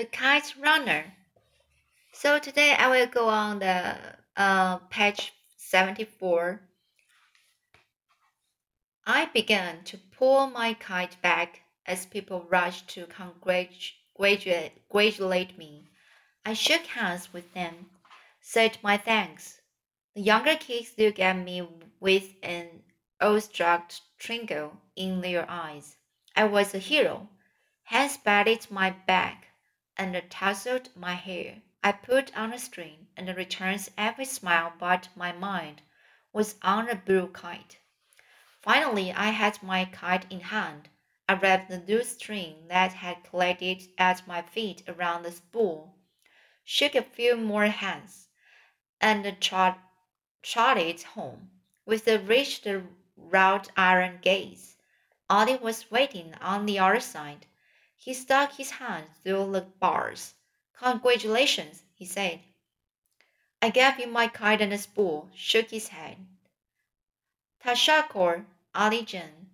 The Kite Runner. So today I will go on the uh, page 74. I began to pull my kite back as people rushed to congratulate me. I shook hands with them, said my thanks. The younger kids looked at me with an awestruck twinkle in their eyes. I was a hero. Hands patted my back and tousled my hair. I put on a string and returned every smile, but my mind was on a blue kite. Finally, I had my kite in hand. I wrapped the loose string that had collected at my feet around the spool, shook a few more hands, and trot, trotted home with a rich wrought iron gaze. Ali was waiting on the other side. He stuck his hand through the bars. Congratulations, he said. I gave him my a spool, shook his head. Tashakor, Ali Jan.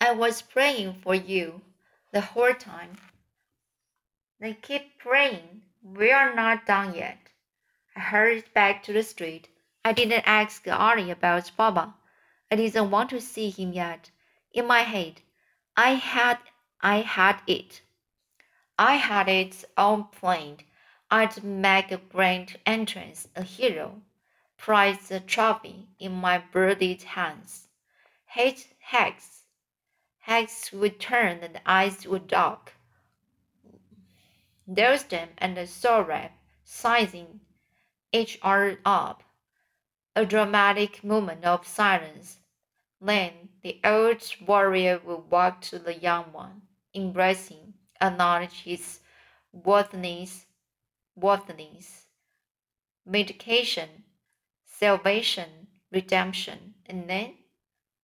I was praying for you the whole time. They keep praying. We are not done yet. I hurried back to the street. I didn't ask Ali about Baba. I didn't want to see him yet. In my head, I had I had it. I had it all planned. I'd make a grand entrance, a hero, prize the trophy in my bloodied hands. Hate Hex. Hex would turn and eyes would dark. Them and Sohrab sizing each other up. A dramatic moment of silence. Then the old warrior would walk to the young one embrace him, acknowledge his worthiness, worthiness, medication, salvation, redemption, and then,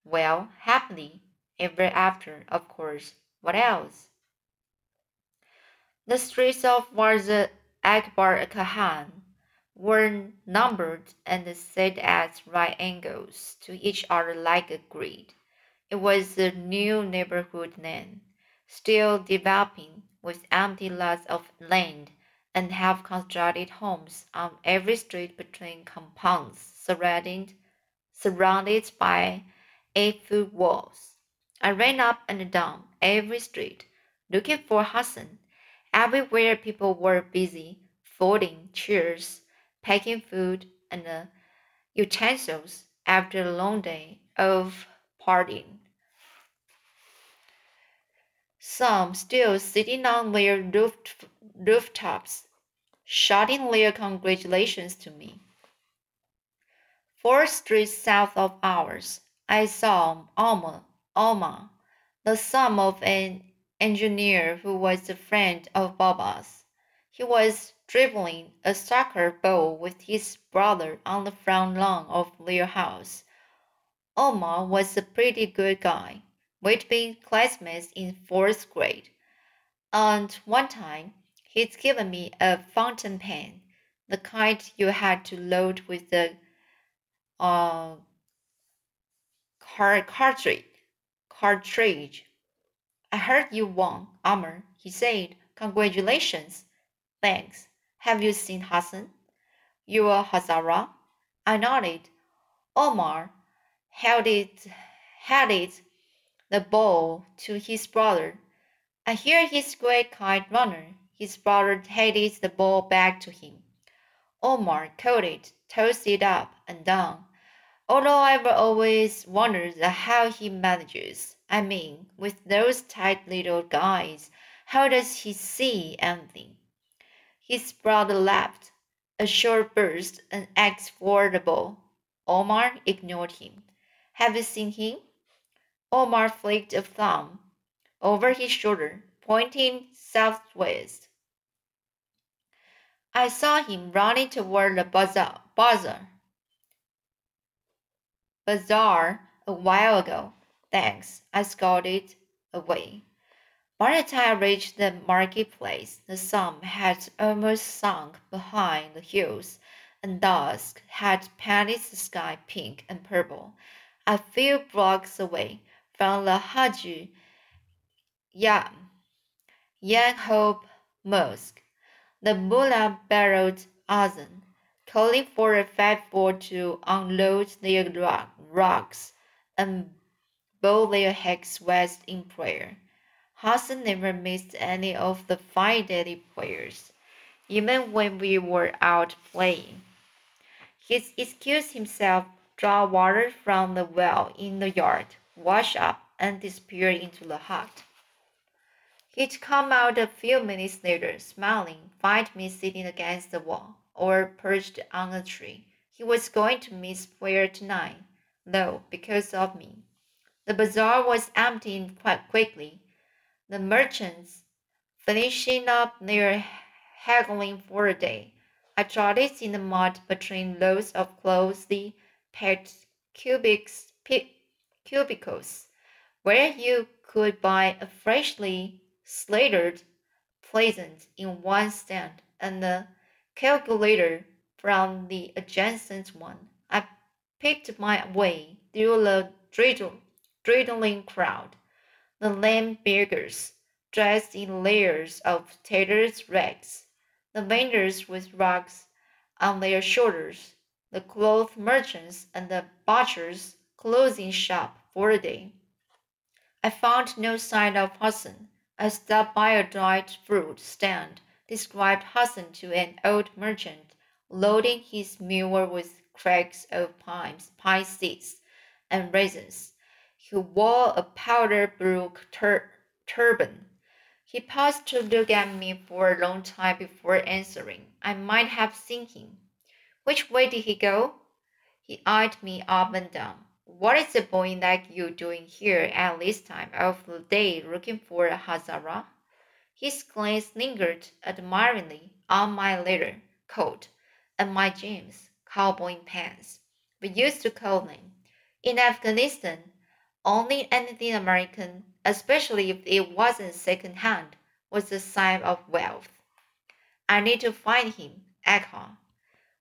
well, happily ever after, of course. What else? The streets of Wazir Akbar Khan were numbered and set at right angles to each other like a grid. It was a new neighborhood then still developing with empty lots of land and have constructed homes on every street between compounds surrounded, surrounded by eight foot walls. I ran up and down every street looking for Hassan. Everywhere people were busy folding chairs, packing food and uh, utensils after a long day of partying some still sitting on their roof, rooftops, shouting their congratulations to me. Four streets south of ours, I saw Omar, Omar, the son of an engineer who was a friend of Baba's. He was dribbling a soccer ball with his brother on the front lawn of their house. Omar was a pretty good guy. We'd been classmates in fourth grade. And one time, he'd given me a fountain pen, the kind you had to load with the uh, car cartridge. Cartridge. I heard you won, Amir, he said. Congratulations. Thanks. Have you seen Hassan? You're Hazara? I nodded. Omar held it, held it the ball to his brother. I hear he's great kite runner. His brother handed the ball back to him. Omar caught it, tossed it up and down. Although I've always wondered how he manages. I mean, with those tight little guys, how does he see anything? His brother laughed. A short burst and asked for the ball. Omar ignored him. Have you seen him? Omar flicked a thumb over his shoulder, pointing southwest. I saw him running toward the bazaar, bazaar, bazaar a while ago. Thanks, I scolded away. By the time I reached the marketplace, the sun had almost sunk behind the hills, and dusk had painted the sky pink and purple. A few blocks away, from the Haji young Hope Musk, the mullah barreled Azan, calling for a boy to unload their rocks and bow their heads west in prayer. Hassan never missed any of the five daily prayers, even when we were out playing. He excused himself, draw water from the well in the yard, wash up, and disappear into the hut. He'd come out a few minutes later, smiling, find me sitting against the wall or perched on a tree. He was going to miss prayer tonight, though, because of me. The bazaar was emptying quite quickly the merchants finishing up their haggling for the day. I trotted in the mud between rows of closely packed cubics, cubicles, where you could buy a freshly slated pleasant in one stand and a calculator from the adjacent one. I picked my way through the dwindling crowd. The lame beggars, dressed in layers of tattered rags, the vendors with rugs on their shoulders, the cloth merchants and the butchers closing shop for the day. I found no sign of Hassan. I stopped by a dried fruit stand, described Hassan to an old merchant, loading his mule with crags of pines, pine seeds and raisins. He wore a powder blue tur turban. He paused to look at me for a long time before answering. I might have seen him. Which way did he go? He eyed me up and down. What is the point like you doing here at this time of the day looking for a Hazara? His glance lingered admiringly on my leather coat and my jeans, cowboy pants. We used to call them. In Afghanistan, only anything American, especially if it wasn't second hand, was a sign of wealth. I need to find him, Ekha.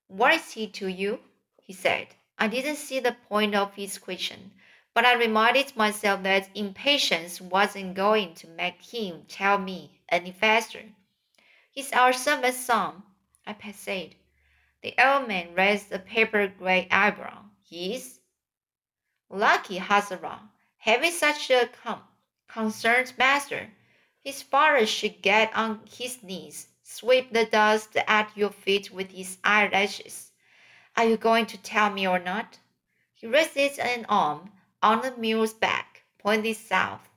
What is he to you? he said. I didn't see the point of his question, but I reminded myself that impatience wasn't going to make him tell me any faster. He's our servant's son, I said. The old man raised a paper gray eyebrow. He's Lucky Hazara, having such a com- concerned master. His father should get on his knees, sweep the dust at your feet with his eyelashes. Are you going to tell me or not? He rested an arm on the mule's back, pointing south.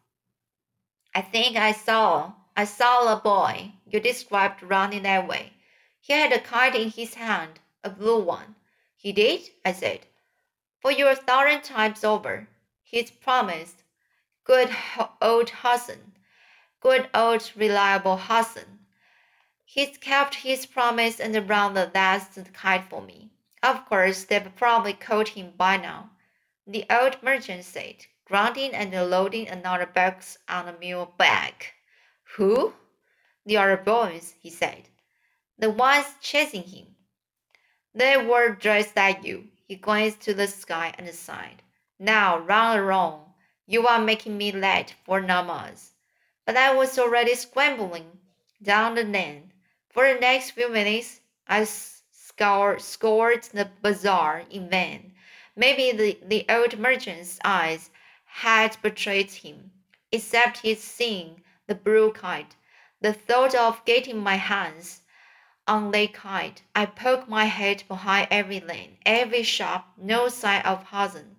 I think I saw I saw a boy you described running that way. He had a kite in his hand, a blue one. He did? I said for your thousand times over. He's promised. Good old Hassan. Good old reliable Hassan. He's kept his promise and run the last kite for me. Of course, they've probably caught him by now. The old merchant said, grunting and loading another box on the mule back. Who? The other boys, he said. The ones chasing him. They were dressed like you. He glanced to the sky and sighed. Now run along. You are making me late for namaz. But I was already scrambling down the lane. For the next few minutes, I scoured, the bazaar in vain. Maybe the, the old merchant's eyes had betrayed him, except his seeing the blue kite. The thought of getting my hands on Lake kite, I poked my head behind every lane, every shop, no sign of Hassan.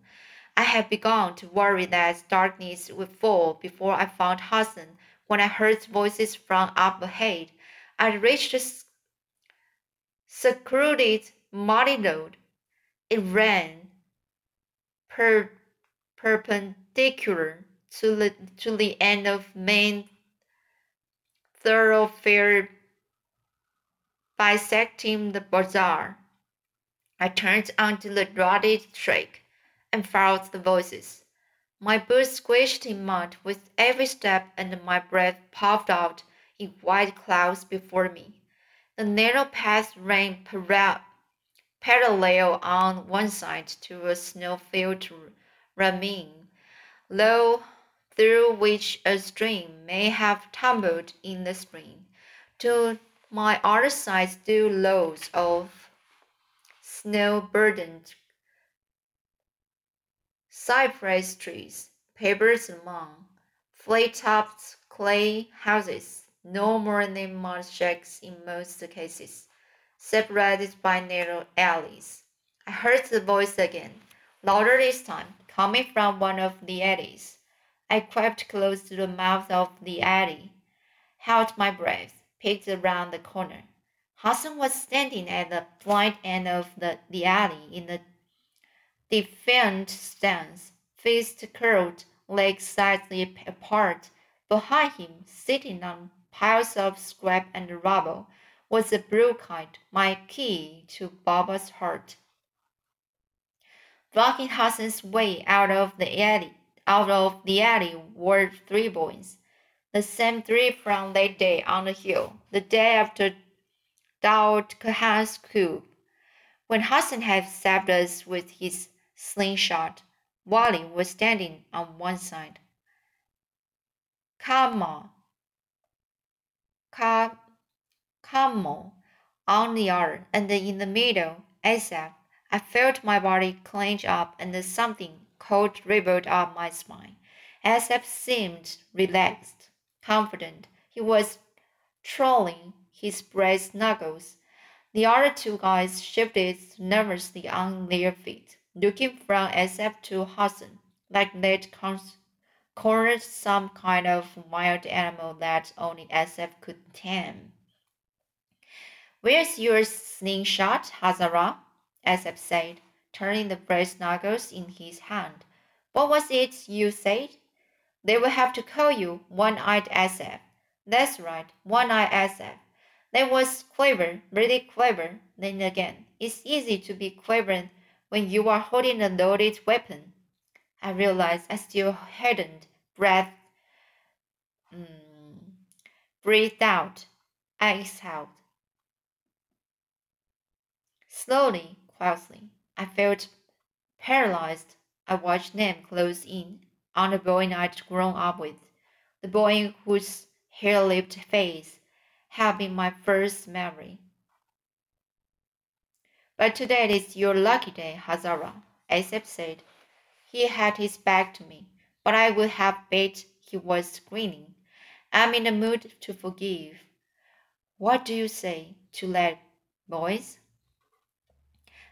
I had begun to worry that darkness would fall before I found Hassan when I heard voices from up ahead. I reached secluded muddy road. It ran per, perpendicular to the, to the end of main thoroughfare bisecting the bazaar. I turned onto the rotted track and followed the voices. My boots squished in mud with every step, and my breath puffed out in white clouds before me. The narrow path ran parallel on one side to a snow-filled ravine, low through which a stream may have tumbled in the spring. To my other side stood rows of snow-burdened cypress trees, papers among, flat-topped clay houses, no more than mud shacks in most cases, separated by narrow alleys. I heard the voice again, louder this time, coming from one of the alleys. I crept close to the mouth of the alley, held my breath, peeked around the corner. Hassan was standing at the blind end of the, the alley in a defiant stance, fist curled, legs slightly apart. Behind him, sitting on piles of scrap and rubble, was a brookite, my key to Baba's heart. Blocking Hassan's way out of the alley, out of the alley were three boys, the same three from that day on the hill, the day after Daud Khan's coup. When Hassan had stabbed us with his slingshot, Wali was standing on one side. Kamal, Ka, on the other, and in the middle, Assef. I felt my body clench up and something cold rippled up my spine. Assef seemed relaxed, confident. He was trolling his brass knuckles. The other two guys shifted nervously on their feet looking from Assef to Hassan, like they'd cornered some kind of wild animal that only Assef could tame. Where's your slingshot, Hazara? Assef said, turning the brass knuckles in his hand. What was it you said? They will have to call you One-Eyed Assef. That's right, One-Eyed Assef. That was clever, really clever. Then again, it's easy to be clever when you are holding a loaded weapon. I realized I still hadn't breathed, mm, breathed out. I exhaled. Slowly, quietly, I felt paralyzed. I watched them close in on the boy I'd grown up with, the boy whose hair-lipped face had been my first memory. But today is your lucky day, Hazara, Assef said. He had his back to me, but I would have bet he was grinning. I'm in the mood to forgive. What do you say to that, boys?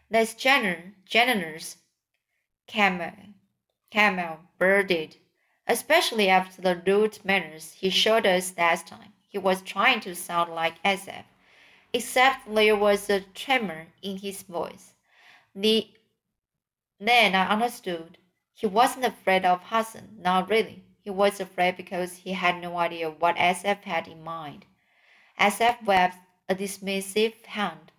That's general, generous, Kamal, Kamal birded, especially after the rude manners he showed us last time. He was trying to sound like Assef except there was a tremor in his voice. The, then I understood. He wasn't afraid of Hassan, not really. He was afraid because he had no idea what Assef had in mind. Assef waved a dismissive hand.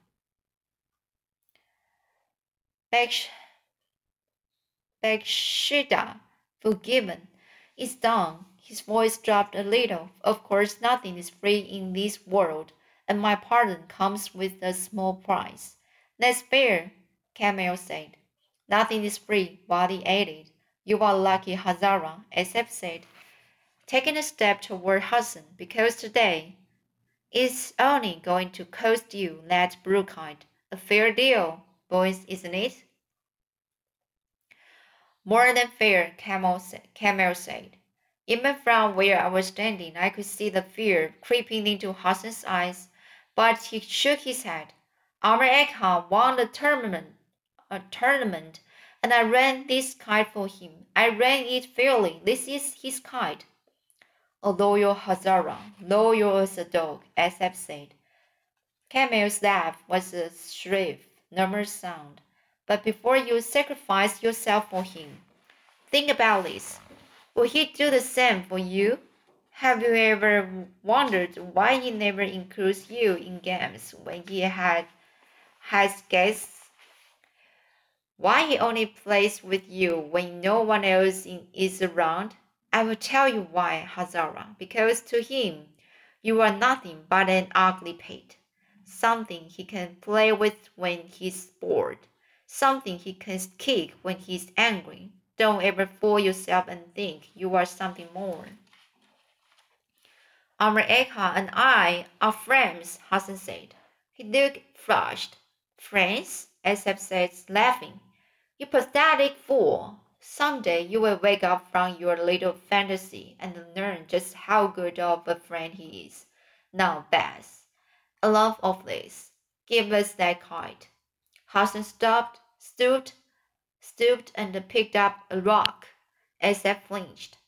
Bathsheba, forgiven. It's done. His voice dropped a little. Of course, nothing is free in this world and my pardon comes with a small price. That's fair, Kamal said. Nothing is free, Wali added. You are lucky, Hazara, Assef said, taking a step toward Hassan, because today it's only going to cost you that brookite. A fair deal, boys, isn't it? More than fair, Kamal. Kamal said. Even from where I was standing, I could see the fear creeping into Hassan's eyes but he shook his head. Amir Ekha won the tournament, a tournament, and I ran this kite for him. I ran it fairly. This is his kite. A loyal Hazara, loyal as a dog, Assef said. Kamal's laugh was a shrill, murmur sound. But before you sacrifice yourself for him, think about this. Will he do the same for you? Have you ever wondered why he never includes you in games when he had has guests? Why he only plays with you when no one else is around? I will tell you why, Hazara. Because to him, you are nothing but an ugly pet. Something he can play with when he's bored. Something he can kick when he's angry. Don't ever fool yourself and think you are something more. Eka and I are friends, Hassan said. He looked flushed. Friends? Assef said, laughing. You pathetic fool. Someday you will wake up from your little fantasy and learn just how good of a friend he is. Now, Bess, enough of this. Give us that kite. Hassan stopped, stooped, stooped and picked up a rock. Assef flinched.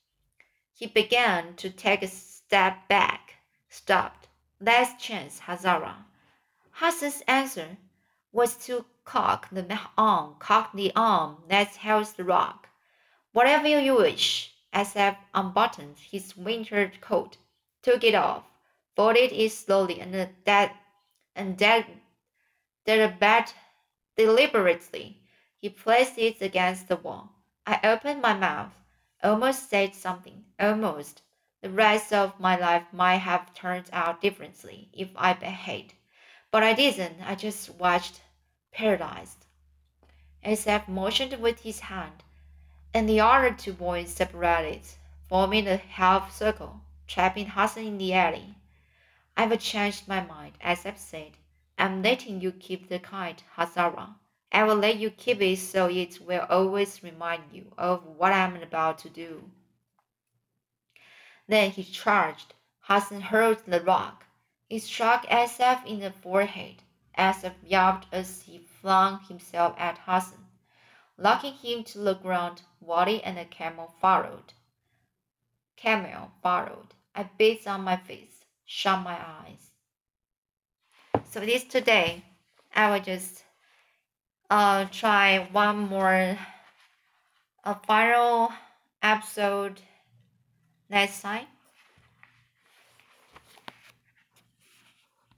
He began to take a step back, stopped. Last chance, Hazara. Hassan's answer was to cock the arm, cock the arm that held the rock. Whatever you wish. Assef unbuttoned his winter coat, took it off, folded it slowly, and that and that that deliberately. He placed it against the wall. I opened my mouth, almost said something, almost. The rest of my life might have turned out differently if I behaved. But I didn't. I just watched, paralyzed. Assef motioned with his hand, and the other two boys separated, forming a half circle, trapping Hassan in the alley. I've changed my mind, Assef said. I'm letting you keep the kite, Hazara. I will let you keep it so it will always remind you of what I'm about to do. Then he charged. Hassan hurled the rock. It struck Assef in the forehead. Assef yelped as he flung himself at Hassan. Locking him to the ground, Wali and the camel followed. Kamal followed. I beat on my face, shut my eyes. So this today, I will just uh, try one more a final episode next time.